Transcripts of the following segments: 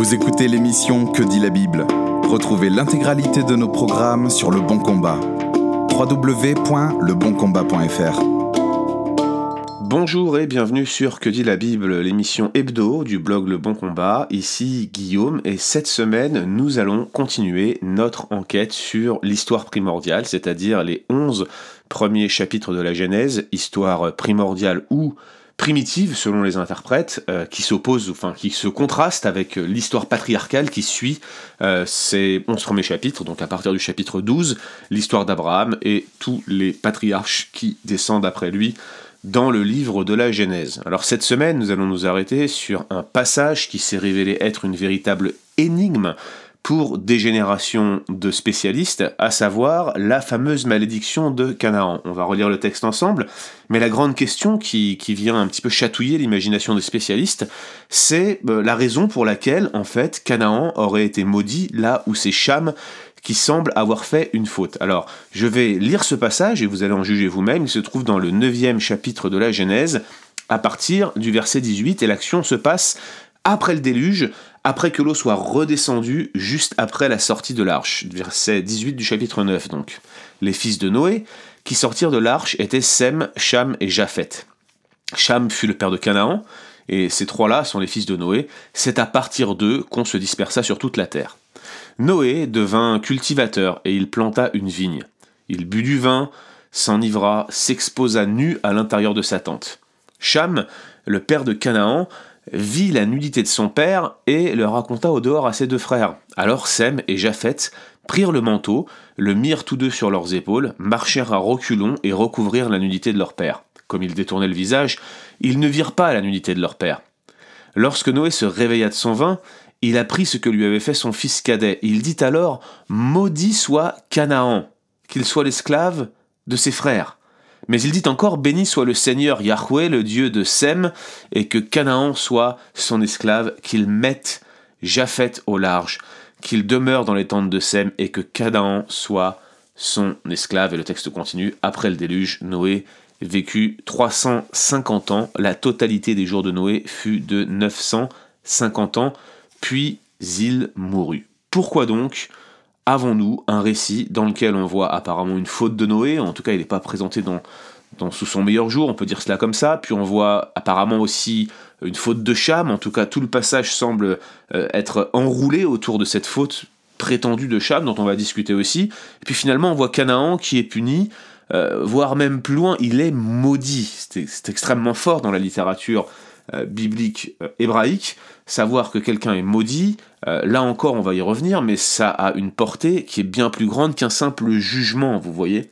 Vous écoutez l'émission Que dit la Bible? Retrouvez l'intégralité de nos programmes sur Le Bon Combat. www.leboncombat.fr Bonjour et bienvenue sur Que dit la Bible, l'émission hebdo du blog Le Bon Combat. Ici Guillaume et cette semaine nous allons continuer notre enquête sur l'histoire primordiale, c'est-à-dire les 11 premiers chapitres de la Genèse, histoire primordiale ou primitive selon les interprètes, euh, qui s'oppose, enfin qui se contraste avec euh, l'histoire patriarcale qui suit euh, ces 11 premiers chapitres, donc à partir du chapitre 12, l'histoire d'Abraham et tous les patriarches qui descendent après lui dans le livre de la Genèse. Alors cette semaine, nous allons nous arrêter sur un passage qui s'est révélé être une véritable énigme pour des générations de spécialistes, à savoir la fameuse malédiction de Canaan. On va relire le texte ensemble, mais la grande question qui, vient un petit peu chatouiller l'imagination des spécialistes, c'est euh, la raison pour laquelle, en fait, Canaan aurait été maudit là où c'est Cham qui semble avoir fait une faute. Alors, je vais lire ce passage et vous allez en juger vous-même. Il se trouve dans le 9 chapitre de la Genèse, à partir du verset 18, et l'action se passe après le déluge, après que l'eau soit redescendue juste après la sortie de l'arche. Verset 18 du chapitre 9 donc. Les fils de Noé qui sortirent de l'arche étaient Sem, Cham et Japheth. Cham fut le père de Canaan, et ces trois-là sont les fils de Noé. C'est à partir d'eux qu'on se dispersa sur toute la terre. Noé devint cultivateur et il planta une vigne. Il but du vin, s'enivra, s'exposa nu à l'intérieur de sa tente. Cham, le père de Canaan, vit la nudité de son père et le raconta au dehors à ses deux frères. Alors Sem et Japheth prirent le manteau, le mirent tous deux sur leurs épaules, marchèrent à reculons et recouvrirent la nudité de leur père. Comme ils détournaient le visage, ils ne virent pas la nudité de leur père. Lorsque Noé se réveilla de son vin, il apprit ce que lui avait fait son fils cadet. Il dit alors Maudit soit Canaan, qu'il soit l'esclave de ses frères. Mais il dit encore Béni soit le Seigneur Yahweh, le Dieu de Sem, et que Canaan soit son esclave, qu'il mette Japheth au large, qu'il demeure dans les tentes de Sem, et que Canaan soit son esclave. Et le texte continue Après le déluge, Noé vécut 350 ans. La totalité des jours de Noé fut de 950 ans, puis il mourut. Pourquoi donc avons-nous un récit dans lequel on voit apparemment une faute de Noé, en tout cas il n'est pas présenté sous son meilleur jour, on peut dire cela comme ça, puis on voit apparemment aussi une faute de Cham, en tout cas tout le passage semble euh, être enroulé autour de cette faute prétendue de Cham, dont on va discuter aussi, et puis finalement on voit Canaan qui est puni, euh, voire même plus loin, il est maudit, c'est extrêmement fort dans la littérature euh, biblique hébraïque, savoir que quelqu'un est maudit, euh, là encore on va y revenir, mais ça a une portée qui est bien plus grande qu'un simple jugement, vous voyez.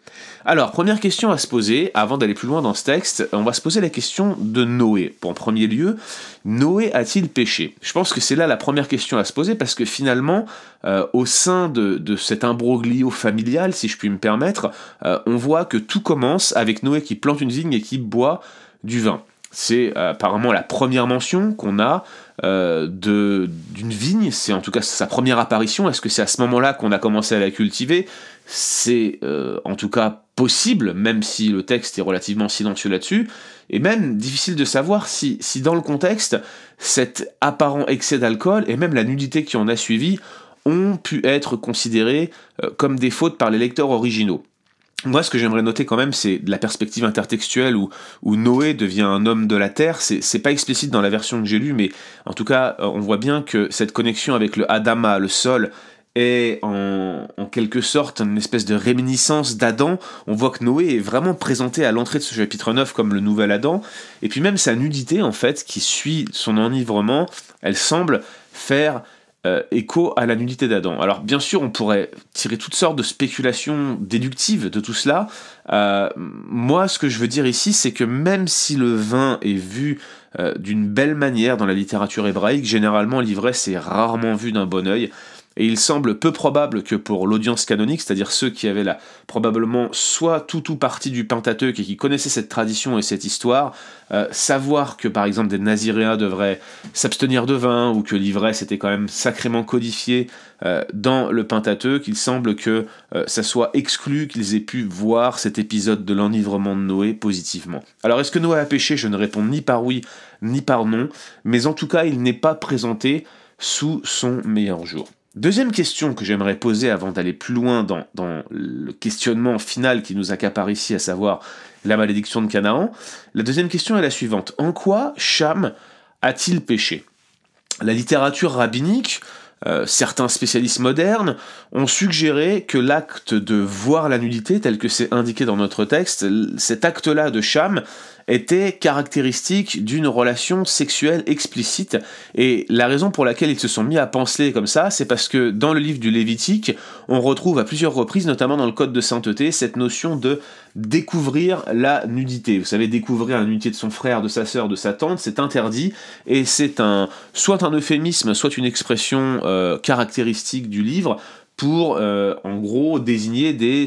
Alors, première question à se poser, avant d'aller plus loin dans ce texte, on va se poser la question de Noé. En premier lieu, Noé a-t-il péché? Je pense que c'est là la première question à se poser, parce que finalement, euh, au sein de, cet imbroglio familial, si je puis me permettre, euh, on voit que tout commence avec Noé qui plante une vigne et qui boit du vin. C'est apparemment la première mention qu'on a euh, d'une vigne, c'est en tout cas sa première apparition. Est-ce que c'est à ce moment-là qu'on a commencé à la cultiver? C'est euh, en tout cas possible, même si le texte est relativement silencieux là-dessus, et même difficile de savoir si, si dans le contexte, cet apparent excès d'alcool et même la nudité qui en a suivi ont pu être considérés euh, comme des fautes par les lecteurs originaux. Moi, ce que j'aimerais noter quand même, c'est la perspective intertextuelle où, Noé devient un homme de la terre. C'est pas explicite dans la version que j'ai lue, mais en tout cas, euh, on voit bien que cette connexion avec le Adama, le sol, est en, en, quelque sorte une espèce de réminiscence d'Adam. On voit que Noé est vraiment présenté à l'entrée de ce chapitre 9 comme le nouvel Adam. Et puis même sa nudité, en fait, qui suit son enivrement, elle semble faire euh, écho à la nudité d'Adam. Alors bien sûr, on pourrait tirer toutes sortes de spéculations déductives de tout cela. Euh, moi, ce que je veux dire ici, c'est que même si le vin est vu euh, d'une belle manière dans la littérature hébraïque, généralement l'ivresse est rarement vue d'un bon oeil et il semble peu probable que pour l'audience canonique, c'est-à-dire ceux qui avaient là probablement soit tout ou partie du Pentateuque et qui connaissaient cette tradition et cette histoire, euh, savoir que par exemple des Naziréens devraient s'abstenir de vin ou que l'ivresse était quand même sacrément codifiée euh, dans le Pentateuque, il semble que euh, ça soit exclu qu'ils aient pu voir cet épisode de l'enivrement de Noé positivement. Alors est-ce que Noé a péché? Je ne réponds ni par oui ni par non, mais en tout cas il n'est pas présenté sous son meilleur jour. Deuxième question que j'aimerais poser avant d'aller plus loin dans, le questionnement final qui nous accapare ici, à savoir la malédiction de Canaan. La deuxième question est la suivante. En quoi Cham a-t-il péché? La littérature rabbinique, euh, certains spécialistes modernes ont suggéré que l'acte de voir la nudité, tel que c'est indiqué dans notre texte, cet acte-là de Cham était caractéristique d'une relation sexuelle explicite. Et la raison pour laquelle ils se sont mis à penser comme ça, c'est parce que dans le livre du Lévitique, on retrouve à plusieurs reprises, notamment dans le Code de sainteté, cette notion de découvrir la nudité. Vous savez, découvrir la nudité de son frère, de sa sœur, de sa tante, c'est interdit, et c'est un soit un euphémisme, soit une expression euh, caractéristique du livre pour euh, en gros désigner des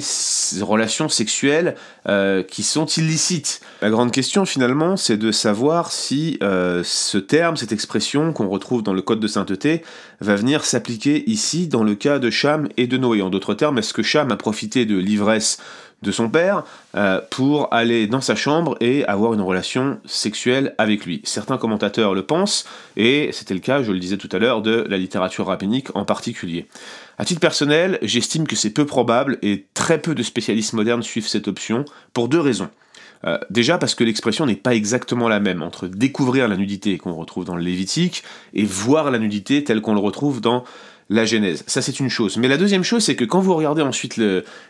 relations sexuelles euh, qui sont illicites. La grande question finalement c'est de savoir si euh, ce terme, cette expression qu'on retrouve dans le Code de sainteté va venir s'appliquer ici dans le cas de Cham et de Noé. En d'autres termes, est-ce que Cham a profité de l'ivresse de son père euh, pour aller dans sa chambre et avoir une relation sexuelle avec lui? Certains commentateurs le pensent, et c'était le cas, je le disais tout à l'heure, de la littérature rabbinique en particulier. À titre personnel, j'estime que c'est peu probable et très peu de spécialistes modernes suivent cette option pour deux raisons. Euh, déjà parce que l'expression n'est pas exactement la même entre découvrir la nudité qu'on retrouve dans le Lévitique et voir la nudité telle qu'on le retrouve dans la Genèse. Ça, c'est une chose. Mais la deuxième chose, c'est que quand vous regardez ensuite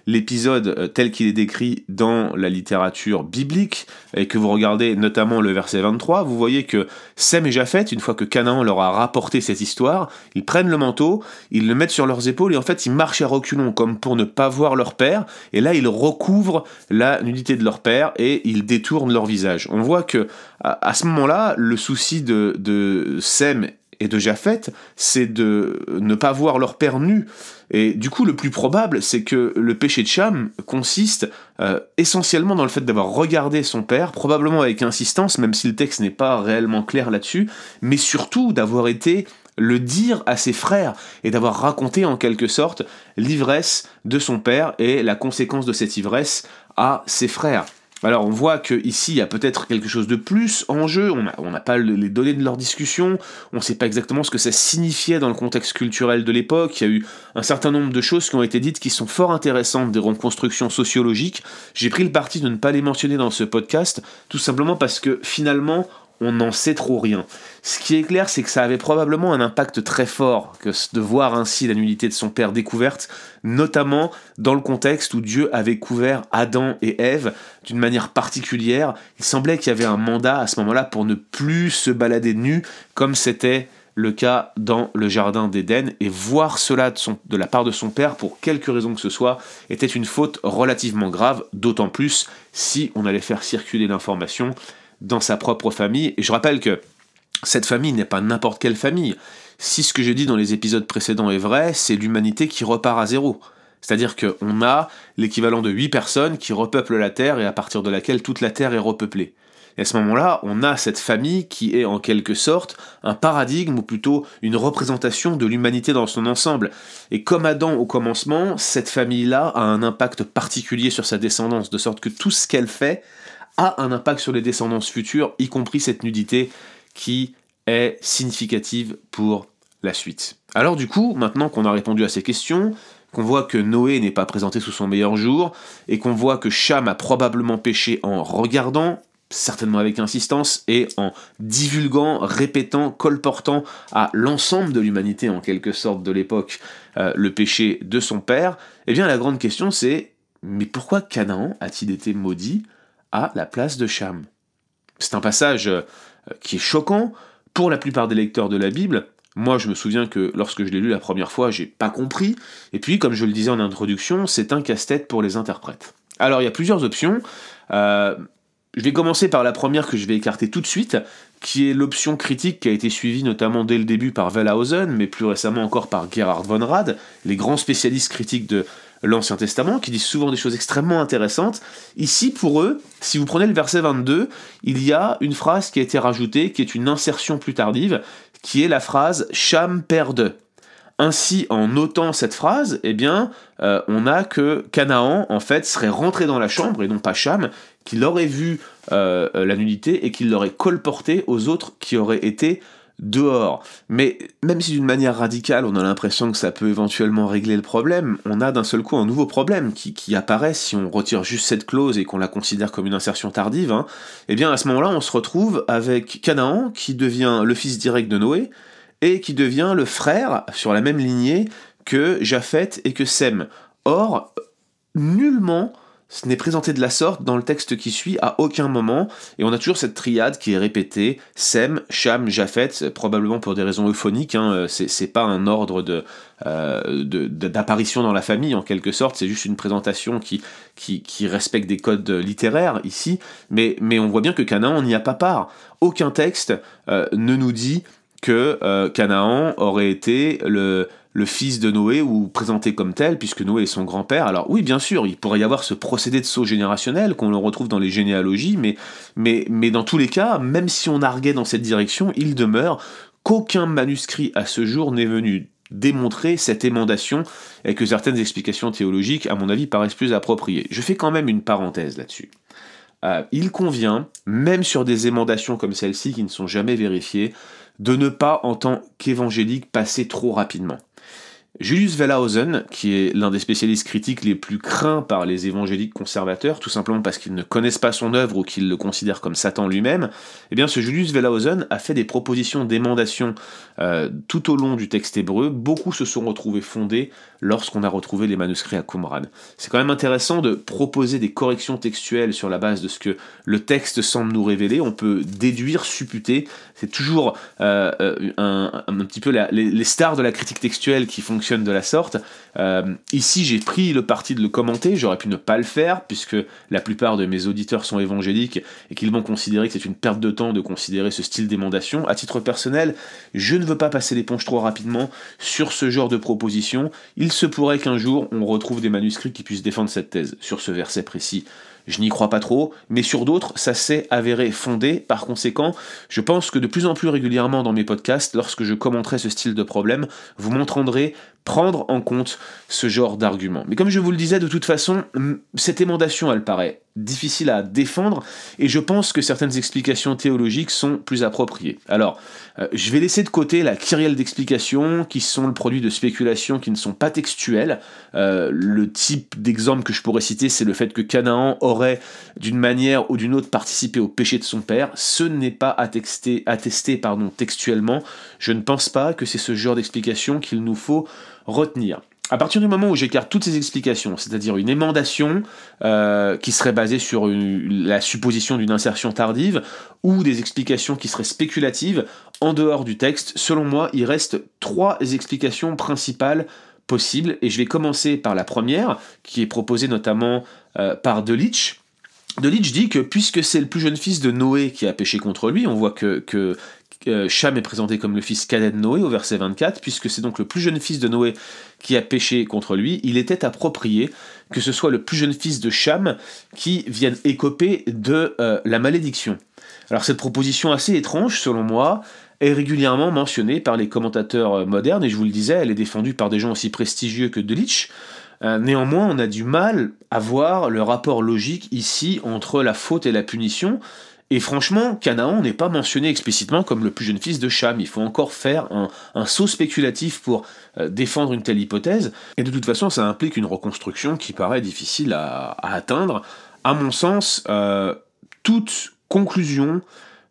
l'épisode euh, tel qu'il est décrit dans la littérature biblique, et que vous regardez notamment le verset 23, vous voyez que Sem et Japhet, une fois que Canaan leur a rapporté cette histoire, ils prennent le manteau, ils le mettent sur leurs épaules, et en fait, ils marchent à reculons, comme pour ne pas voir leur père, et là, ils recouvrent la nudité de leur père, et ils détournent leur visage. On voit que à, ce moment-là, le souci de, de Sem et de Japhet, c'est de ne pas voir leur père nu. Et du coup, le plus probable, c'est que le péché de Cham consiste euh, essentiellement dans le fait d'avoir regardé son père, probablement avec insistance, même si le texte n'est pas réellement clair là-dessus, mais surtout d'avoir été le dire à ses frères et d'avoir raconté en quelque sorte l'ivresse de son père et la conséquence de cette ivresse à ses frères. Alors on voit qu'ici il y a peut-être quelque chose de plus en jeu, on n'a pas les données de leur discussion, on ne sait pas exactement ce que ça signifiait dans le contexte culturel de l'époque, il y a eu un certain nombre de choses qui ont été dites qui sont fort intéressantes des reconstructions sociologiques, j'ai pris le parti de ne pas les mentionner dans ce podcast, tout simplement parce que finalement on n'en sait trop rien. Ce qui est clair, c'est que ça avait probablement un impact très fort que de voir ainsi la nullité de son père découverte, notamment dans le contexte où Dieu avait couvert Adam et Ève d'une manière particulière. Il semblait qu'il y avait un mandat à ce moment-là pour ne plus se balader nu comme c'était le cas dans le jardin d'Éden, et voir cela de, de, la part de son père, pour quelque raison que ce soit, était une faute relativement grave, d'autant plus si on allait faire circuler l'information dans sa propre famille. Et je rappelle que cette famille n'est pas n'importe quelle famille. Si ce que j'ai dit dans les épisodes précédents est vrai, c'est l'humanité qui repart à zéro. C'est-à-dire qu'on a l'équivalent de 8 personnes qui repeuplent la Terre et à partir de laquelle toute la Terre est repeuplée. Et à ce moment-là, on a cette famille qui est en quelque sorte un paradigme ou plutôt une représentation de l'humanité dans son ensemble. Et comme Adam au commencement, cette famille-là a un impact particulier sur sa descendance, de sorte que tout ce qu'elle fait a un impact sur les descendances futures, y compris cette nudité qui est significative pour la suite. Alors du coup, maintenant qu'on a répondu à ces questions, qu'on voit que Noé n'est pas présenté sous son meilleur jour, et qu'on voit que Cham a probablement péché en regardant, certainement avec insistance, et en divulguant, répétant, colportant à l'ensemble de l'humanité en quelque sorte de l'époque euh, le péché de son père, eh bien la grande question c'est, mais pourquoi Canaan a-t-il été maudit à la place de Cham. C'est un passage euh, qui est choquant pour la plupart des lecteurs de la Bible. Moi, je me souviens que lorsque je l'ai lu la première fois, j'ai pas compris. Et puis, comme je le disais en introduction, c'est un casse-tête pour les interprètes. Alors, il y a plusieurs options. Euh, je vais commencer par la première que je vais écarter tout de suite, qui est l'option critique qui a été suivie notamment dès le début par Wellhausen, mais plus récemment encore par Gerhard von Rad, les grands spécialistes critiques de l'Ancien Testament, qui disent souvent des choses extrêmement intéressantes. Ici, pour eux, si vous prenez le verset 22, il y a une phrase qui a été rajoutée, qui est une insertion plus tardive, qui est la phrase Cham perde. Ainsi, en notant cette phrase, eh bien, euh, on a que Canaan, en fait, serait rentré dans la chambre, et non pas Cham, qu'il aurait vu euh, la nudité et qu'il l'aurait colporté aux autres qui auraient été dehors. Mais même si d'une manière radicale, on a l'impression que ça peut éventuellement régler le problème, on a d'un seul coup un nouveau problème qui, apparaît si on retire juste cette clause et qu'on la considère comme une insertion tardive. Hein. Eh bien, à ce moment-là, on se retrouve avec Canaan qui devient le fils direct de Noé et qui devient le frère sur la même lignée que Japheth et que Sem. Or, nullement ce n'est présenté de la sorte dans le texte qui suit à aucun moment, et on a toujours cette triade qui est répétée Sem, Cham, Japhet, probablement pour des raisons euphoniques, hein, c'est pas un ordre euh, d'apparition dans la famille en quelque sorte, c'est juste une présentation qui, respecte des codes littéraires ici, mais, on voit bien que Canaan n'y a pas part. Aucun texte euh, ne nous dit que euh, Canaan aurait été le, le fils de Noé ou présenté comme tel, puisque Noé est son grand-père. Alors oui, bien sûr, il pourrait y avoir ce procédé de saut générationnel qu'on retrouve dans les généalogies, mais, dans tous les cas, même si on arguait dans cette direction, il demeure qu'aucun manuscrit à ce jour n'est venu démontrer cette émandation et que certaines explications théologiques, à mon avis, paraissent plus appropriées. Je fais quand même une parenthèse là-dessus. Euh, il convient, même sur des émendations comme celle-ci qui ne sont jamais vérifiées, de ne pas, en tant qu'évangélique, passer trop rapidement. Julius Wellhausen, qui est l'un des spécialistes critiques les plus craints par les évangéliques conservateurs, tout simplement parce qu'ils ne connaissent pas son œuvre ou qu'ils le considèrent comme Satan lui-même, eh bien ce Julius Wellhausen a fait des propositions d'émendation euh, tout au long du texte hébreu. Beaucoup se sont retrouvés fondés lorsqu'on a retrouvé les manuscrits à Qumran. C'est quand même intéressant de proposer des corrections textuelles sur la base de ce que le texte semble nous révéler. On peut déduire, supputer. C'est toujours euh, euh, un, petit peu les, stars de la critique textuelle qui fonctionnent de la sorte. Euh, ici, j'ai pris le parti de le commenter. J'aurais pu ne pas le faire puisque la plupart de mes auditeurs sont évangéliques et qu'ils vont considérer que c'est une perte de temps de considérer ce style d'émendation. À titre personnel, je ne veux pas passer l'éponge trop rapidement sur ce genre de proposition. Il se pourrait qu'un jour on retrouve des manuscrits qui puissent défendre cette thèse sur ce verset précis. Je n'y crois pas trop, mais sur d'autres, ça s'est avéré fondé. Par conséquent, je pense que de plus en plus régulièrement dans mes podcasts, lorsque je commenterai ce style de problème, vous m'entendrez prendre en compte ce genre d'argument. Mais comme je vous le disais, de toute façon, cette émandation, elle paraît difficile à défendre, et je pense que certaines explications théologiques sont plus appropriées. Alors, euh, je vais laisser de côté la kyrielle d'explications qui sont le produit de spéculations qui ne sont pas textuelles. Euh, le type d'exemple que je pourrais citer, c'est le fait que Canaan aurait, d'une manière ou d'une autre, participé au péché de son père. Ce n'est pas attesté, attesté pardon, textuellement. Je ne pense pas que c'est ce genre d'explication qu'il nous faut retenir. À partir du moment où j'écarte toutes ces explications, c'est-à-dire une émandation euh, qui serait basée sur la supposition d'une insertion tardive, ou des explications qui seraient spéculatives, en dehors du texte, selon moi, il reste trois explications principales possibles, et je vais commencer par la première, qui est proposée notamment euh, par Delitzsch. Delitzsch dit que puisque c'est le plus jeune fils de Noé qui a péché contre lui, on voit que, que euh, Cham est présenté comme le fils cadet de Noé au verset 24, puisque c'est donc le plus jeune fils de Noé qui a péché contre lui, il était approprié que ce soit le plus jeune fils de Cham qui vienne écoper de euh, la malédiction. Alors cette proposition assez étrange, selon moi, est régulièrement mentionnée par les commentateurs euh, modernes, et je vous le disais, elle est défendue par des gens aussi prestigieux que Delitzsch. néanmoins, on a du mal à voir le rapport logique ici entre la faute et la punition, et franchement, Canaan n'est pas mentionné explicitement comme le plus jeune fils de Cham. Il faut encore faire un, saut spéculatif pour euh, défendre une telle hypothèse. Et de toute façon, ça implique une reconstruction qui paraît difficile à, atteindre. À mon sens, euh, toute conclusion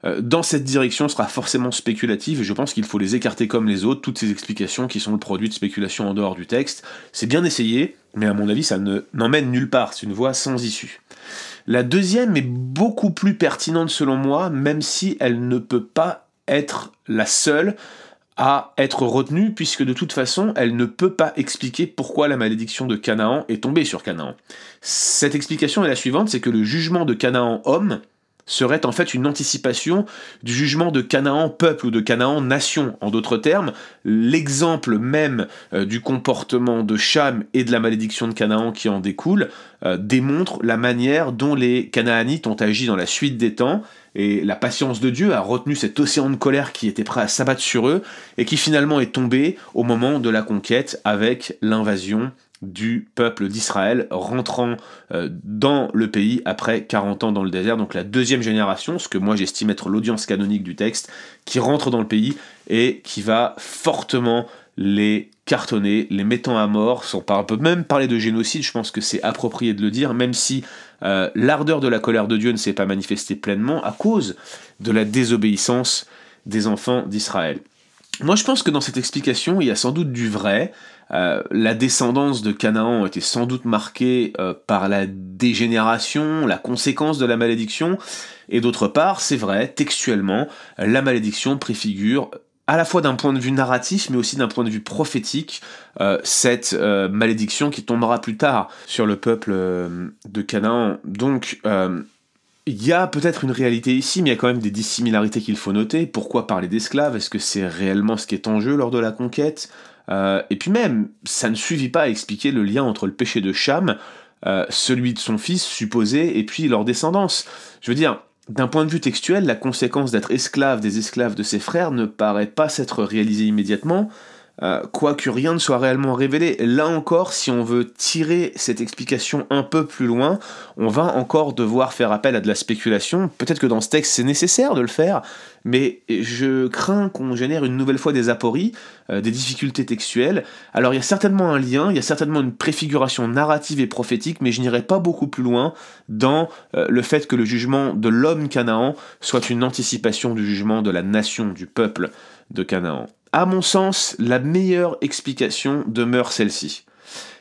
euh, dans cette direction sera forcément spéculative et je pense qu'il faut les écarter comme les autres, toutes ces explications qui sont le produit de spéculation en dehors du texte. C'est bien essayé, mais à mon avis ça n'emmène nulle part, c'est une voie sans issue. La deuxième est beaucoup plus pertinente selon moi, même si elle ne peut pas être la seule à être retenue, puisque de toute façon, elle ne peut pas expliquer pourquoi la malédiction de Canaan est tombée sur Canaan. Cette explication est la suivante, c'est que le jugement de Canaan homme serait en fait une anticipation du jugement de Canaan peuple ou de Canaan nation. En d'autres termes, l'exemple même euh, du comportement de Cham et de la malédiction de Canaan qui en découle euh, démontre la manière dont les Canaanites ont agi dans la suite des temps et la patience de Dieu a retenu cet océan de colère qui était prêt à s'abattre sur eux et qui finalement est tombé au moment de la conquête avec l'invasion du peuple d'Israël rentrant euh, dans le pays après 40 ans dans le désert, donc la deuxième génération, ce que moi j'estime être l'audience canonique du texte, qui rentre dans le pays et qui va fortement les cartonner, les mettant à mort, on peut même parler de génocide, je pense que c'est approprié de le dire, même si euh, l'ardeur de la colère de Dieu ne s'est pas manifestée pleinement à cause de la désobéissance des enfants d'Israël. Moi je pense que dans cette explication, il y a sans doute du vrai, euh, la descendance de Canaan était sans doute marquée euh, par la dégénération, la conséquence de la malédiction, et d'autre part, c'est vrai, textuellement, la malédiction préfigure à la fois d'un point de vue narratif, mais aussi d'un point de vue prophétique, euh, cette malédiction qui tombera plus tard sur le peuple de Canaan. Donc, il y a peut-être une réalité ici, mais il y a quand même des dissimilarités qu'il faut noter. Pourquoi parler d'esclaves? Est-ce que c'est réellement ce qui est en jeu lors de la conquête? Euh, et puis même, ça ne suffit pas à expliquer le lien entre le péché de Cham, euh, celui de son fils supposé, et puis leur descendance. Je veux dire, d'un point de vue textuel, la conséquence d'être esclave des esclaves de ses frères ne paraît pas s'être réalisée immédiatement, euh, quoique rien ne soit réellement révélé. Là encore, si on veut tirer cette explication un peu plus loin, on va encore devoir faire appel à de la spéculation. Peut-être que dans ce texte c'est nécessaire de le faire, mais je crains qu'on génère une nouvelle fois des apories, euh, des difficultés textuelles. Alors il y a certainement un lien, il y a certainement une préfiguration narrative et prophétique, mais je n'irai pas beaucoup plus loin dans euh, le fait que le jugement de l'homme Canaan soit une anticipation du jugement de la nation, du peuple de Canaan. À mon sens, la meilleure explication demeure celle-ci.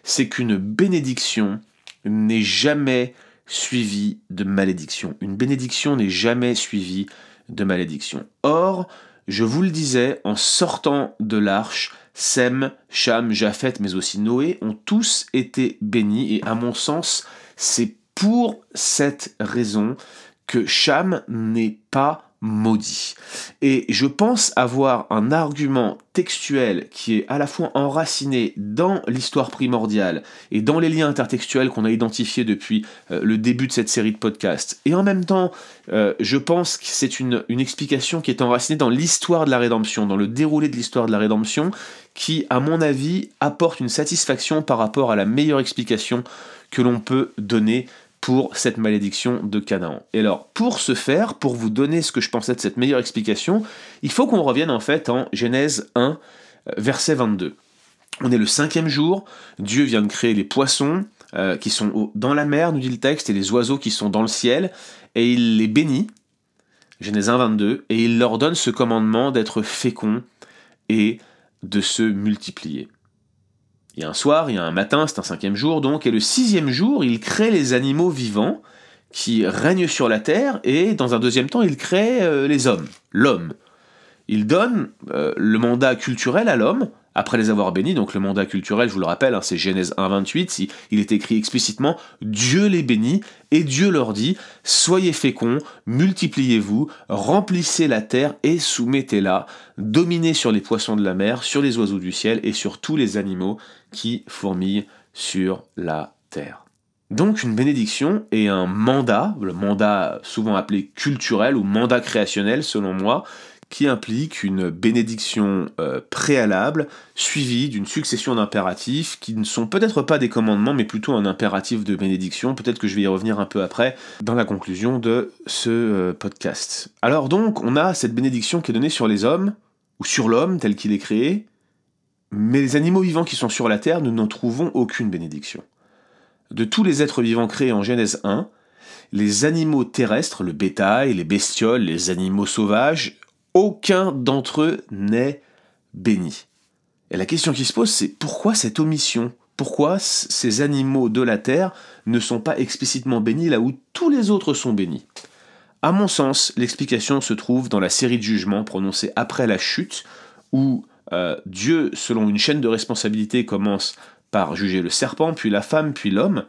C'est qu'une bénédiction n'est jamais suivie de malédiction. Une bénédiction n'est jamais suivie de malédiction. Or, je vous le disais, en sortant de l'arche, Sem, Cham, Japhet, mais aussi Noé ont tous été bénis, et à mon sens, c'est pour cette raison que Cham n'est pas maudit. Et je pense avoir un argument textuel qui est à la fois enraciné dans l'histoire primordiale et dans les liens intertextuels qu'on a identifiés depuis euh, le début de cette série de podcasts. Et en même temps, euh, je pense que c'est une, une explication qui est enracinée dans l'histoire de la rédemption, dans le déroulé de l'histoire de la rédemption, qui, à mon avis, apporte une satisfaction par rapport à la meilleure explication que l'on peut donner pour cette malédiction de Canaan. Et alors, pour ce faire, pour vous donner ce que je pensais de cette meilleure explication, il faut qu'on revienne en fait en Genèse 1, euh, verset 22. On est le cinquième jour, Dieu vient de créer les poissons euh, qui sont dans la mer, nous dit le texte, et les oiseaux qui sont dans le ciel, et il les bénit, Genèse 1, 22, et il leur donne ce commandement d'être féconds et de se multiplier. Il y a un soir, il y a un matin, c'est un cinquième jour donc, et le sixième jour, il crée les animaux vivants qui règnent sur la terre, et dans un deuxième temps, il crée euh, les hommes, l'homme. Il donne euh, le mandat culturel à l'homme, après les avoir bénis, donc le mandat culturel, je vous le rappelle, hein, c'est Genèse 1.28, il est écrit explicitement Dieu les bénit et Dieu leur dit Soyez féconds, multipliez-vous, remplissez la terre et soumettez-la, dominez sur les poissons de la mer, sur les oiseaux du ciel et sur tous les animaux qui fourmillent sur la terre. Donc une bénédiction et un mandat, le mandat souvent appelé culturel ou mandat créationnel selon moi, qui implique une bénédiction euh, préalable suivie d'une succession d'impératifs qui ne sont peut-être pas des commandements mais plutôt un impératif de bénédiction. Peut-être que je vais y revenir un peu après dans la conclusion de ce euh, podcast. Alors donc on a cette bénédiction qui est donnée sur les hommes ou sur l'homme tel qu'il est créé, mais les animaux vivants qui sont sur la terre, nous n'en trouvons aucune bénédiction. De tous les êtres vivants créés en Genèse 1, les animaux terrestres, le bétail, les bestioles, les animaux sauvages, aucun d'entre eux n'est béni. Et la question qui se pose, c'est pourquoi cette omission? Pourquoi ces animaux de la terre ne sont pas explicitement bénis là où tous les autres sont bénis? À mon sens, l'explication se trouve dans la série de jugements prononcés après la chute, où euh, Dieu, selon une chaîne de responsabilité, commence par juger le serpent, puis la femme, puis l'homme.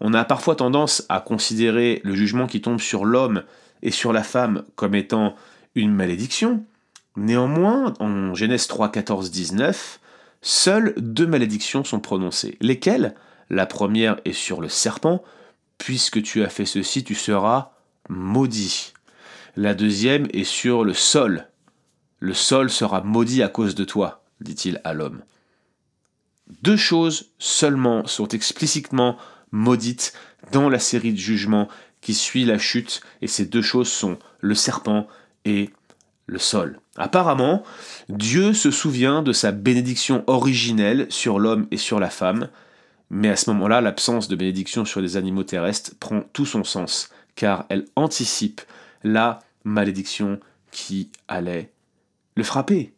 On a parfois tendance à considérer le jugement qui tombe sur l'homme et sur la femme comme étant une malédiction. Néanmoins, en Genèse 3, 14, 19, seules deux malédictions sont prononcées. Lesquelles? La première est sur le serpent, puisque tu as fait ceci, tu seras maudit. La deuxième est sur le sol. Le sol sera maudit à cause de toi, dit-il à l'homme. deux choses seulement sont explicitement maudites dans la série de jugements qui suit la chute, et ces deux choses sont le serpent et le sol. Apparemment, Dieu se souvient de sa bénédiction originelle sur l'homme et sur la femme, mais à ce moment-là, l'absence de bénédiction sur les animaux terrestres prend tout son sens, car elle anticipe la malédiction qui allait le frapper.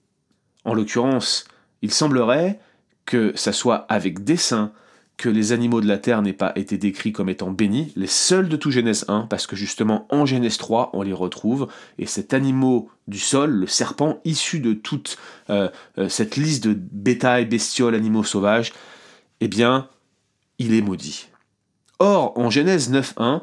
En l'occurrence, il semblerait que ça soit avec dessein que les animaux de la terre n'aient pas été décrits comme étant bénis, les seuls de tout Genèse 1, parce que justement en Genèse 3 on les retrouve, et cet animal du sol, le serpent, issu de toute euh, euh, cette liste de bétail, bestioles, animaux sauvages, eh bien, il est maudit. Or, en Genèse 9.1,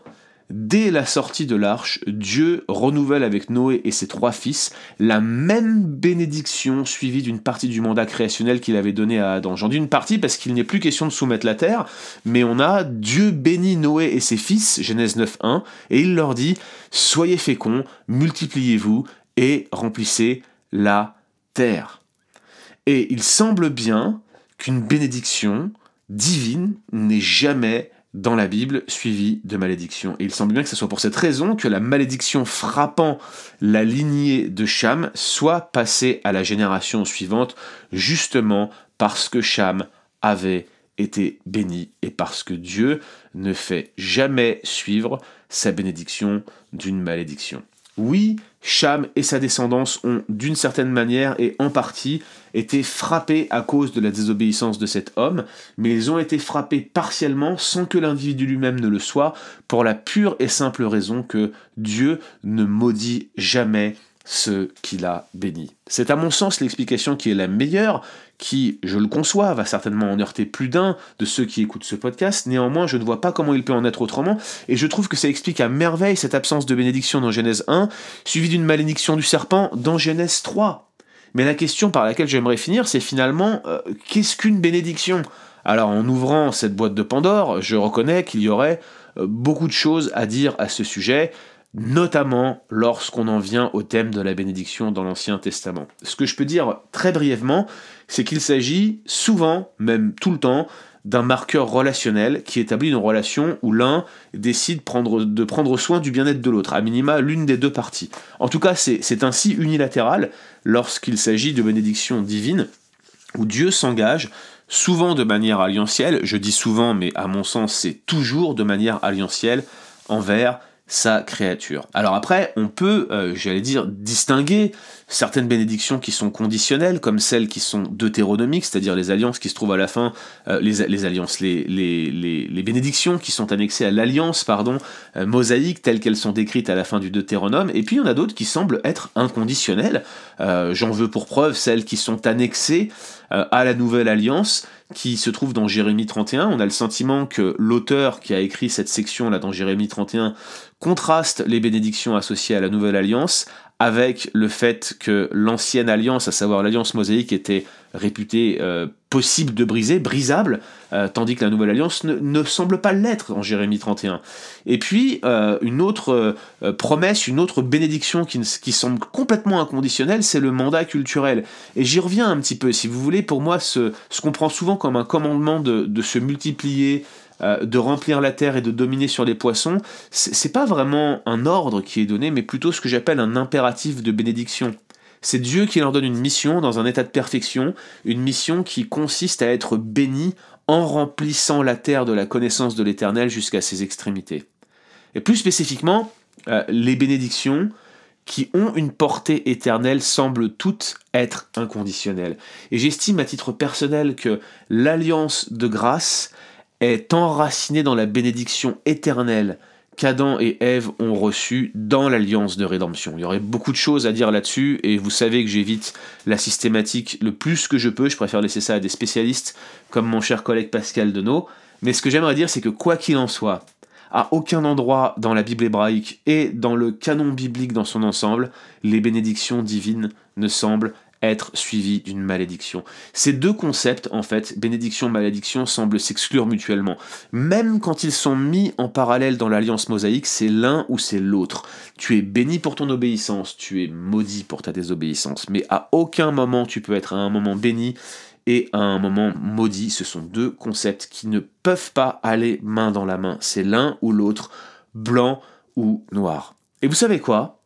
Dès la sortie de l'arche, Dieu renouvelle avec Noé et ses trois fils la même bénédiction suivie d'une partie du mandat créationnel qu'il avait donné à Adam. J'en dis une partie parce qu'il n'est plus question de soumettre la terre, mais on a Dieu bénit Noé et ses fils, Genèse 9.1, et il leur dit, soyez féconds, multipliez-vous et remplissez la terre. Et il semble bien qu'une bénédiction divine n'est jamais dans la Bible suivi de malédiction. Et il semble bien que ce soit pour cette raison que la malédiction frappant la lignée de Cham soit passée à la génération suivante, justement parce que Cham avait été béni et parce que Dieu ne fait jamais suivre sa bénédiction d'une malédiction. Oui, Cham et sa descendance ont, d'une certaine manière et en partie, été frappés à cause de la désobéissance de cet homme, mais ils ont été frappés partiellement sans que l'individu lui-même ne le soit, pour la pure et simple raison que Dieu ne maudit jamais ce qu'il a béni. C'est à mon sens l'explication qui est la meilleure, qui, je le conçois, va certainement en heurter plus d'un de ceux qui écoutent ce podcast, néanmoins je ne vois pas comment il peut en être autrement, et je trouve que ça explique à merveille cette absence de bénédiction dans Genèse 1, suivie d'une malédiction du serpent dans Genèse 3. Mais la question par laquelle j'aimerais finir, c'est finalement, euh, qu'est-ce qu'une bénédiction? Alors en ouvrant cette boîte de Pandore, je reconnais qu'il y aurait euh, beaucoup de choses à dire à ce sujet, notamment lorsqu'on en vient au thème de la bénédiction dans l'Ancien Testament. Ce que je peux dire très brièvement, c'est qu'il s'agit souvent, même tout le temps, d'un marqueur relationnel qui établit une relation où l'un décide de prendre soin du bien-être de l'autre, à minima l'une des deux parties. En tout cas, c'est ainsi unilatéral lorsqu'il s'agit de bénédiction divine, où Dieu s'engage souvent de manière alliantielle, je dis souvent, mais à mon sens c'est toujours de manière alliantielle, envers sa créature. Alors après, on peut, euh, j'allais dire, distinguer certaines bénédictions qui sont conditionnelles, comme celles qui sont deutéronomiques, c'est-à-dire les alliances qui se trouvent à la fin, euh, les, alliances, les, bénédictions qui sont annexées à l'alliance, pardon, euh, mosaïque, telles qu'elles sont décrites à la fin du Deutéronome, et puis il y en a d'autres qui semblent être inconditionnelles. J'en veux pour preuve celles qui sont annexées à la nouvelle alliance, qui se trouve dans Jérémie 31. On a le sentiment que l'auteur qui a écrit cette section là dans Jérémie 31 contraste les bénédictions associées à la nouvelle alliance avec le fait que l'ancienne alliance, à savoir l'alliance mosaïque, était réputée euh, possible de briser, brisable, euh, tandis que la nouvelle alliance ne, semble pas l'être en Jérémie 31. Et puis, euh, une autre promesse, une autre bénédiction qui, qui semble complètement inconditionnelle, c'est le mandat culturel. Et j'y reviens un petit peu, si vous voulez, pour moi, ce, ce qu'on prend souvent comme un commandement de, de se multiplier, euh, de remplir la terre et de dominer sur les poissons, c'est pas vraiment un ordre qui est donné, mais plutôt ce que j'appelle un impératif de bénédiction. C'est Dieu qui leur donne une mission dans un état de perfection, une mission qui consiste à être béni en remplissant la terre de la connaissance de l'Éternel jusqu'à ses extrémités. Et plus spécifiquement, euh, les bénédictions qui ont une portée éternelle semblent toutes être inconditionnelles. Et j'estime à titre personnel que l'alliance de grâce est enraciné dans la bénédiction éternelle qu'Adam et Ève ont reçue dans l'alliance de rédemption. Il y aurait beaucoup de choses à dire là-dessus, et vous savez que j'évite la systématique le plus que je peux, je préfère laisser ça à des spécialistes comme mon cher collègue Pascal Denot, mais ce que j'aimerais dire c'est que quoi qu'il en soit, à aucun endroit dans la Bible hébraïque et dans le canon biblique dans son ensemble, les bénédictions divines ne semblent être suivi d'une malédiction. Ces deux concepts, en fait, bénédiction, malédiction, semblent s'exclure mutuellement. Même quand ils sont mis en parallèle dans l'alliance mosaïque, c'est l'un ou c'est l'autre. Tu es béni pour ton obéissance, tu es maudit pour ta désobéissance. Mais à aucun moment tu peux être à un moment béni et à un moment maudit. Ce sont deux concepts qui ne peuvent pas aller main dans la main. C'est l'un ou l'autre, blanc ou noir. Et vous savez quoi?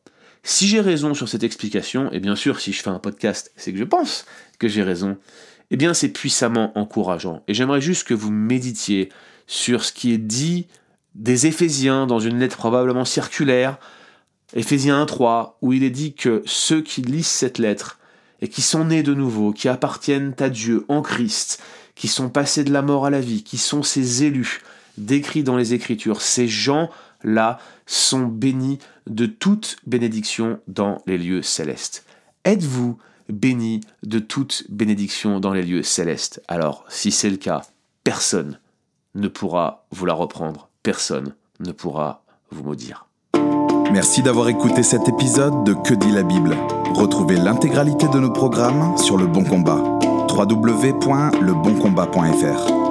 Si j'ai raison sur cette explication, et bien sûr si je fais un podcast, c'est que je pense que j'ai raison, eh bien c'est puissamment encourageant. Et j'aimerais juste que vous méditiez sur ce qui est dit des Éphésiens dans une lettre probablement circulaire, Éphésiens 1.3, où il est dit que ceux qui lisent cette lettre et qui sont nés de nouveau, qui appartiennent à Dieu en Christ, qui sont passés de la mort à la vie, qui sont ces élus décrits dans les Écritures, ces gens-là sont bénis de toute bénédiction dans les lieux célestes. Êtes-vous bénis de toute bénédiction dans les lieux célestes? Alors, si c'est le cas, personne ne pourra vous la reprendre, personne ne pourra vous maudire. Merci d'avoir écouté cet épisode de Que dit la Bible? Retrouvez l'intégralité de nos programmes sur Le Bon Combat. www.leboncombat.fr